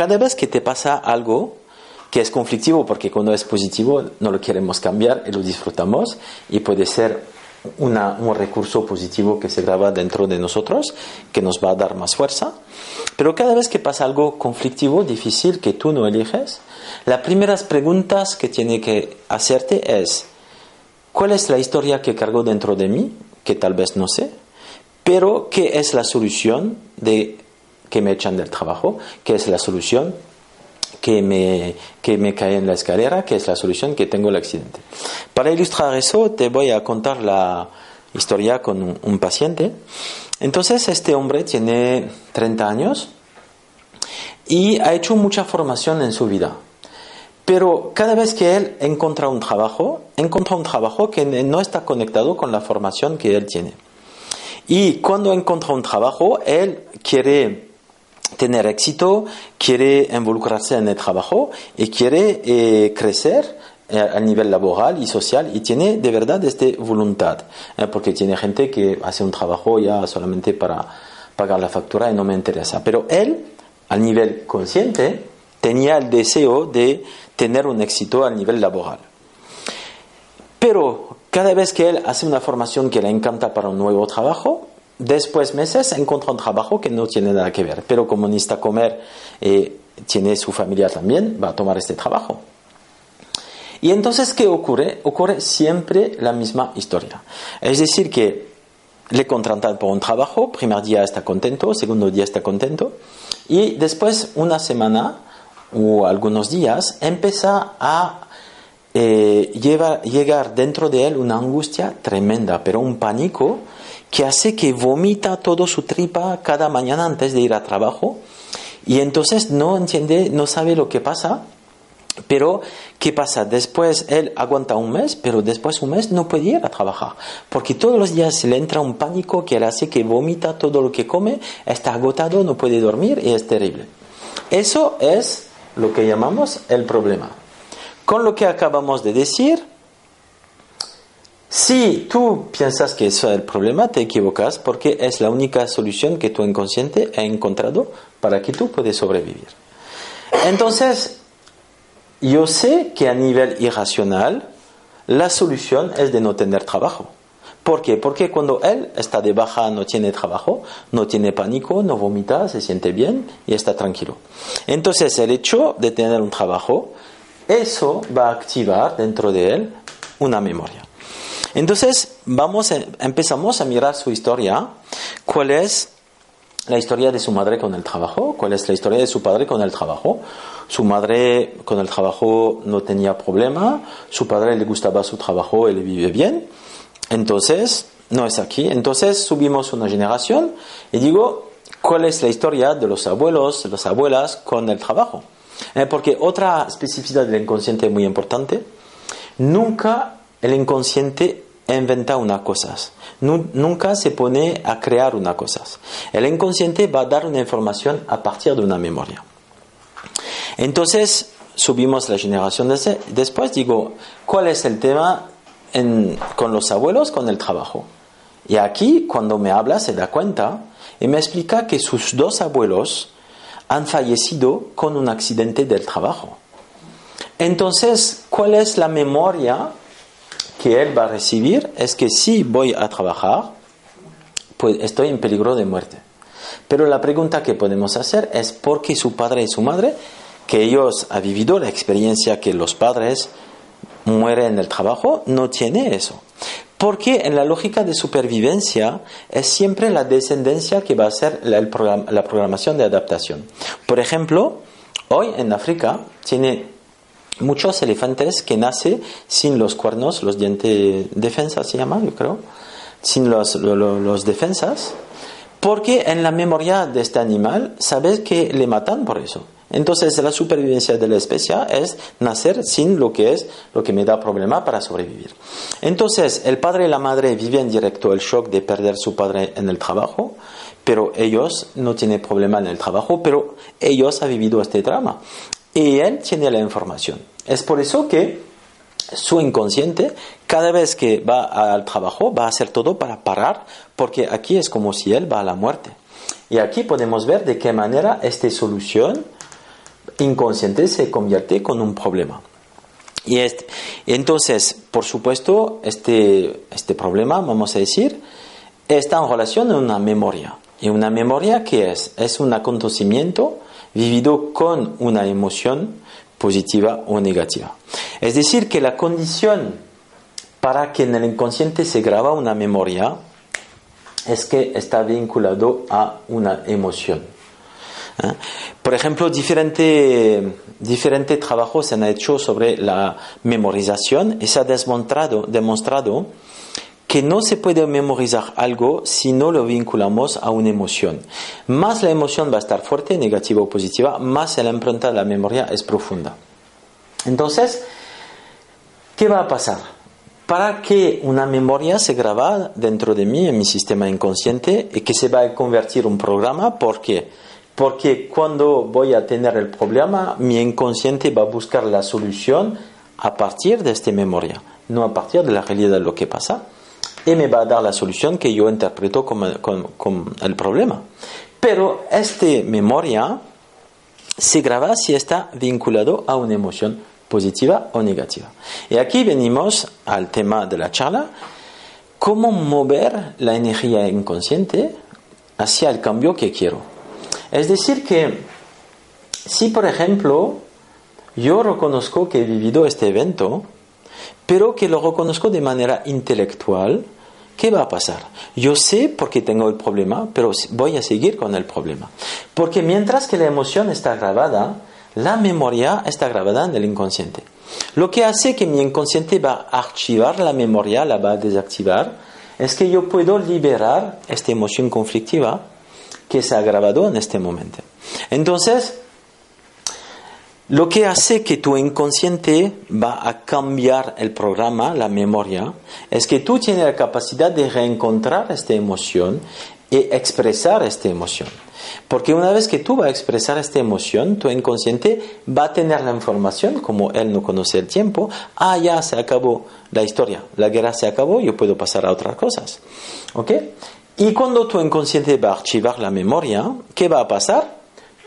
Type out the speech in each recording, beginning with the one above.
Cada vez que te pasa algo que es conflictivo, porque cuando es positivo no lo queremos cambiar y lo disfrutamos, y puede ser un recurso positivo que se graba dentro de nosotros, que nos va a dar más fuerza. Pero cada vez que pasa algo conflictivo, difícil, que tú no eliges, las primeras preguntas que tiene que hacerte es, ¿cuál es la historia que cargo dentro de mí? Que tal vez no sé, pero ¿qué es la solución de que me echan del trabajo? ¿Qué es la solución que me, que me cae en la escalera, que es la solución que tengo el accidente. Para ilustrar eso, te voy a contar la historia con un, un paciente. Entonces, este hombre tiene 30 años y ha hecho mucha formación en su vida. Pero cada vez que él encuentra un trabajo, encuentra un trabajo que no está conectado con la formación que él tiene. Y cuando encuentra un trabajo, él quiere tener éxito, quiere involucrarse en el trabajo y quiere eh, crecer eh, a nivel laboral y social y tiene de verdad esta voluntad, eh, porque tiene gente que hace un trabajo ya solamente para pagar la factura y no me interesa. Pero él, a nivel consciente, tenía el deseo de tener un éxito a nivel laboral. Pero cada vez que él hace una formación que le encanta para un nuevo trabajo, Después meses encuentra un trabajo que no tiene nada que ver, pero como necesita comer, eh, tiene su familia también, va a tomar este trabajo. Y entonces, ¿qué ocurre? Ocurre siempre la misma historia. Es decir, que le contratan por un trabajo, primer día está contento, segundo día está contento, y después, una semana o algunos días, empieza a eh, llegar dentro de él una angustia tremenda, pero un pánico que hace que vomita todo su tripa cada mañana antes de ir a trabajo y entonces no entiende, no sabe lo que pasa. Pero, ¿qué pasa? Después él aguanta un mes, pero después un mes no puede ir a trabajar, porque todos los días le entra un pánico que le hace que vomita todo lo que come, está agotado, no puede dormir y es terrible. Eso es lo que llamamos el problema. Con lo que acabamos de decir, si tú piensas que eso es el problema, te equivocas porque es la única solución que tu inconsciente ha encontrado para que tú puedas sobrevivir. Entonces, yo sé que a nivel irracional, la solución es de no tener trabajo. ¿Por qué? Porque cuando él está de baja, no tiene trabajo, no tiene pánico, no vomita, se siente bien y está tranquilo. Entonces, el hecho de tener un trabajo, eso va a activar dentro de él una memoria. Entonces, vamos empezamos a mirar su historia. ¿Cuál es la historia de su madre con el trabajo? ¿Cuál es la historia de su padre con el trabajo? Su madre con el trabajo no tenía problema, su padre le gustaba su trabajo y le vive bien. Entonces, no es aquí. Entonces, subimos una generación y digo, ¿cuál es la historia de los abuelos, de las abuelas con el trabajo? Eh, porque otra especificidad del inconsciente muy importante, nunca el inconsciente inventa una cosa. Nunca se pone a crear una cosa. El inconsciente va a dar una información a partir de una memoria. Entonces, subimos la generación de después, digo, ¿cuál es el tema con los abuelos, con el trabajo? Y aquí, cuando me habla, se da cuenta y me explica que sus dos abuelos han fallecido con un accidente del trabajo. Entonces, ¿cuál es la memoria que él va a recibir es que si voy a trabajar, pues estoy en peligro de muerte. Pero la pregunta que podemos hacer es por qué su padre y su madre, que ellos han vivido la experiencia que los padres mueren en el trabajo, no tiene eso. Porque en la lógica de supervivencia es siempre la descendencia que va a ser la, la programación de adaptación. Por ejemplo, hoy en África tiene muchos elefantes que nacen sin los cuernos, los dientes defensa se llama, yo creo, sin los, los, defensas, porque en la memoria de este animal sabes que le matan por eso. Entonces la supervivencia de la especie es nacer sin lo que es lo que me da problema para sobrevivir. Entonces el padre y la madre viven directo el shock de perder su padre en el trabajo, pero ellos no tienen problema en el trabajo, pero ellos han vivido este drama y él tiene la información. Es por eso que su inconsciente, cada vez que va al trabajo, va a hacer todo para parar, porque aquí es como si él va a la muerte. Y aquí podemos ver de qué manera esta solución inconsciente se convierte con un problema. Y entonces, por supuesto, este, este problema, vamos a decir, está en relación a una memoria. Y una memoria que es, es un acontecimiento vivido con una emoción positiva o negativa. Es decir, que la condición para que en el inconsciente se graba una memoria es que está vinculado a una emoción. ¿Eh? Por ejemplo, diferentes diferente trabajos se han hecho sobre la memorización y se ha demostrado, demostrado que no se puede memorizar algo si no lo vinculamos a una emoción. Más la emoción va a estar fuerte, negativa o positiva, más la impronta de la memoria es profunda. Entonces, ¿qué va a pasar? Para que una memoria se grabe dentro de mí, en mi sistema inconsciente, y que se va a convertir en un programa, ¿por qué? Porque cuando voy a tener el problema, mi inconsciente va a buscar la solución a partir de esta memoria, no a partir de la realidad de lo que pasa y me va a dar la solución que yo interpreto como, el problema. Pero esta memoria se graba si está vinculado a una emoción positiva o negativa. Y aquí venimos al tema de la charla, cómo mover la energía inconsciente hacia el cambio que quiero. Es decir, que si por ejemplo yo reconozco que he vivido este evento, pero que lo reconozco de manera intelectual, ¿qué va a pasar? Yo sé por qué tengo el problema, pero voy a seguir con el problema. Porque mientras que la emoción está grabada, la memoria está grabada en el inconsciente. Lo que hace que mi inconsciente va a archivar la memoria, la va a desactivar, es que yo puedo liberar esta emoción conflictiva que se ha grabado en este momento. Entonces, lo que hace que tu inconsciente va a cambiar el programa, la memoria, es que tú tienes la capacidad de reencontrar esta emoción y expresar esta emoción. Porque una vez que tú vas a expresar esta emoción, tu inconsciente va a tener la información, como él no conoce el tiempo, ah, ya se acabó la historia, la guerra se acabó, yo puedo pasar a otras cosas. ¿Ok? Y cuando tu inconsciente va a archivar la memoria, ¿qué va a pasar?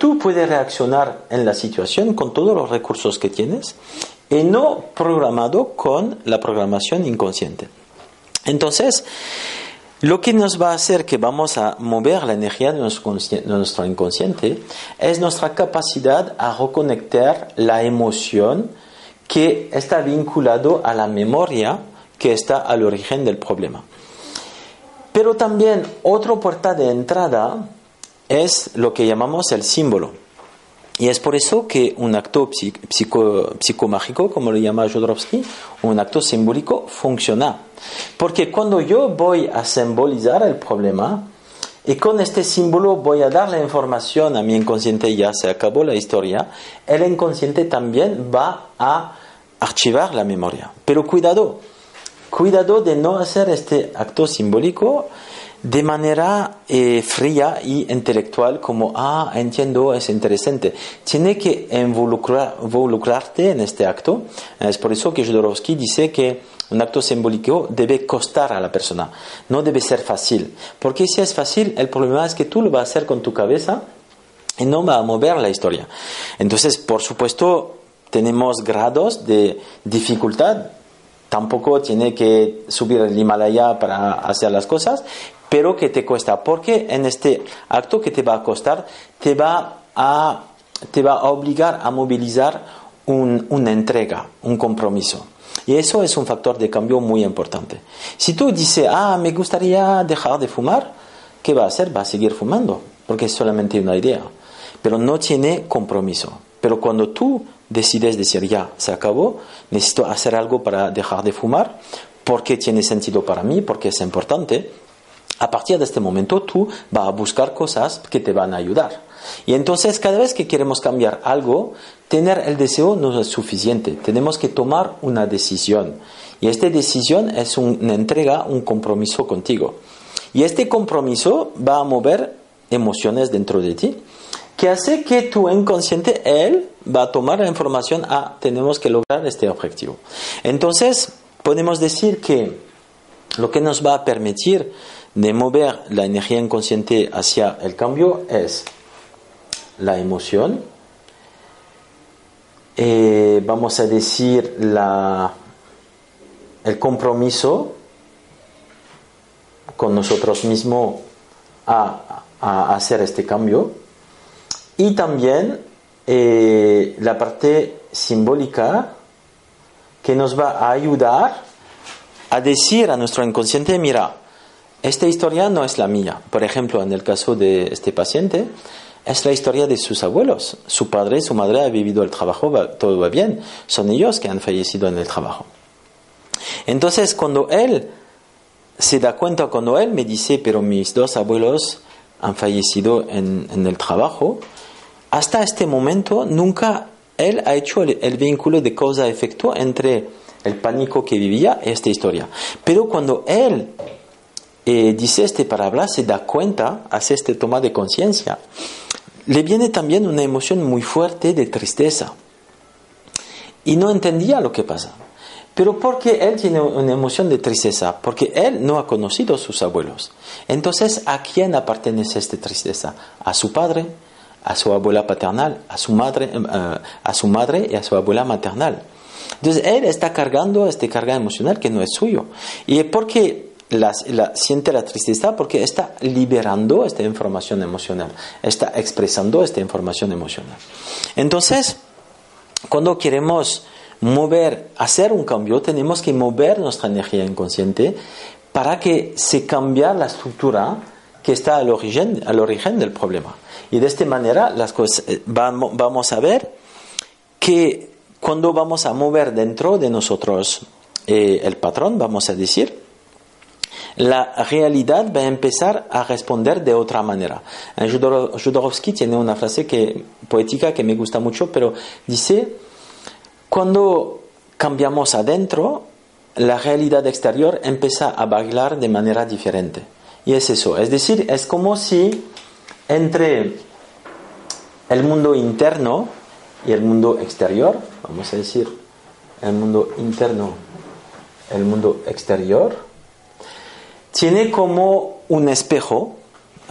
tú puedes reaccionar en la situación con todos los recursos que tienes y no programado con la programación inconsciente. Entonces, lo que nos va a hacer que vamos a mover la energía de nuestro inconsciente es nuestra capacidad a reconectar la emoción que está vinculado a la memoria que está al origen del problema. Pero también otra puerta de entrada es lo que llamamos el símbolo. Y es por eso que un acto psico, psicomágico, como lo llama Jodorowsky, un acto simbólico, funciona. Porque cuando yo voy a simbolizar el problema, y con este símbolo voy a dar la información a mi inconsciente, ya se acabó la historia, el inconsciente también va a archivar la memoria. Pero cuidado, cuidado de no hacer este acto simbólico de manera eh, fría y intelectual, como, ah, entiendo, es interesante. Tiene que involucrarte en este acto. Es por eso que Jodorowsky dice que un acto simbólico debe costar a la persona, no debe ser fácil. Porque si es fácil, el problema es que tú lo vas a hacer con tu cabeza y no va a mover la historia. Entonces, por supuesto, tenemos grados de dificultad tampoco tiene que subir el Himalaya para hacer las cosas, pero que te cuesta, porque en este acto que te va a costar, te va a, te va a obligar a movilizar una entrega, un compromiso. Y eso es un factor de cambio muy importante. Si tú dices, ah, me gustaría dejar de fumar, ¿qué va a hacer? Va a seguir fumando, porque es solamente una idea, pero no tiene compromiso. Pero cuando tú decides decir, ya, se acabó, necesito hacer algo para dejar de fumar, porque tiene sentido para mí, porque es importante, a partir de este momento tú vas a buscar cosas que te van a ayudar. Y entonces cada vez que queremos cambiar algo, tener el deseo no es suficiente, tenemos que tomar una decisión. Y esta decisión es una entrega, un compromiso contigo. Y este compromiso va a mover emociones dentro de ti, que hace que tu inconsciente, él, va a tomar la información, ah, tenemos que lograr este objetivo. Entonces, podemos decir que lo que nos va a permitir de mover la energía inconsciente hacia el cambio es la emoción, eh, vamos a decir la, el compromiso con nosotros mismos a, hacer este cambio y también eh, la parte simbólica que nos va a ayudar a decir a nuestro inconsciente, mira, esta historia no es la mía. Por ejemplo, en el caso de este paciente, es la historia de sus abuelos. Su padre su madre han vivido el trabajo, todo va bien. Son ellos que han fallecido en el trabajo. Entonces, cuando él se da cuenta, cuando él me dice, pero mis dos abuelos han fallecido en, el trabajo, hasta este momento nunca él ha hecho el, vínculo de causa-efecto entre el pánico que vivía y esta historia. Pero cuando él eh, dice este palabra, se da cuenta, hace este toma de conciencia, le viene también una emoción muy fuerte de tristeza. Y no entendía lo que pasa. Pero porque él tiene una emoción de tristeza, porque él no ha conocido a sus abuelos. Entonces, ¿a quién pertenece esta tristeza? ¿A su padre? ¿A su abuela paternal? ¿A su madre, eh, a su madre y a su abuela maternal? Entonces, él está cargando esta carga emocional que no es suyo. Y es porque la, siente la tristeza porque está liberando esta información emocional, está expresando esta información emocional. Entonces, cuando queremos mover, hacer un cambio, tenemos que mover nuestra energía inconsciente para que se cambie la estructura que está al origen, al origen del problema. Y de esta manera las cosas, eh, vamos a ver que cuando vamos a mover dentro de nosotros eh, el patrón, vamos a decir, la realidad va a empezar a responder de otra manera. Jodorowsky tiene una frase que, poética que me gusta mucho, pero dice, cuando cambiamos adentro, la realidad exterior empieza a bailar de manera diferente. Y es eso, es decir, es como si entre el mundo interno y el mundo exterior, vamos a decir, el mundo interno, el mundo exterior, tiene como un espejo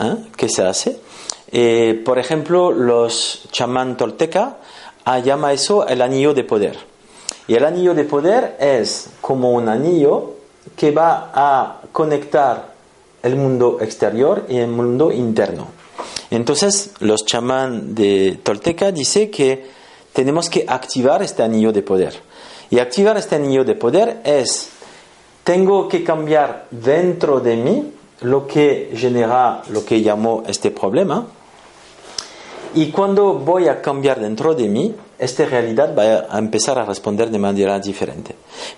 ¿eh? que se hace. Eh, por ejemplo, los chamán tolteca ah, llama eso el anillo de poder. Y el anillo de poder es como un anillo que va a conectar el mundo exterior y el mundo interno. Entonces, los chamán de Tolteca dice que tenemos que activar este anillo de poder. Y activar este anillo de poder es tengo que cambiar dentro de mí lo que genera lo que llamo este problema. Y cuando voy a cambiar dentro de mí, esta realidad va a empezar a responder de manera diferente.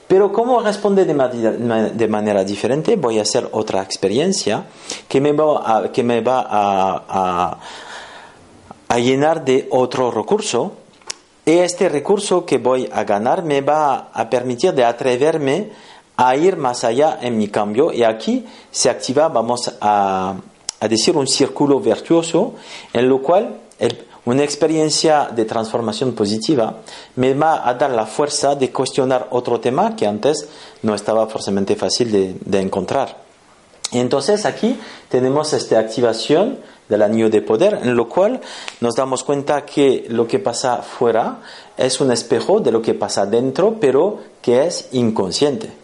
Pero ¿cómo responde de, manera, diferente? Voy a hacer otra experiencia que me va, a, que me va a, a llenar de otro recurso. Y este recurso que voy a ganar me va a permitir de atreverme a ir más allá en mi cambio y aquí se activa, vamos a, decir, un círculo virtuoso en lo cual una experiencia de transformación positiva me va a dar la fuerza de cuestionar otro tema que antes no estaba forzosamente fácil de, de encontrar. Y entonces aquí tenemos esta activación del anillo de poder, en lo cual nos damos cuenta que lo que pasa fuera es un espejo de lo que pasa dentro, pero que es inconsciente.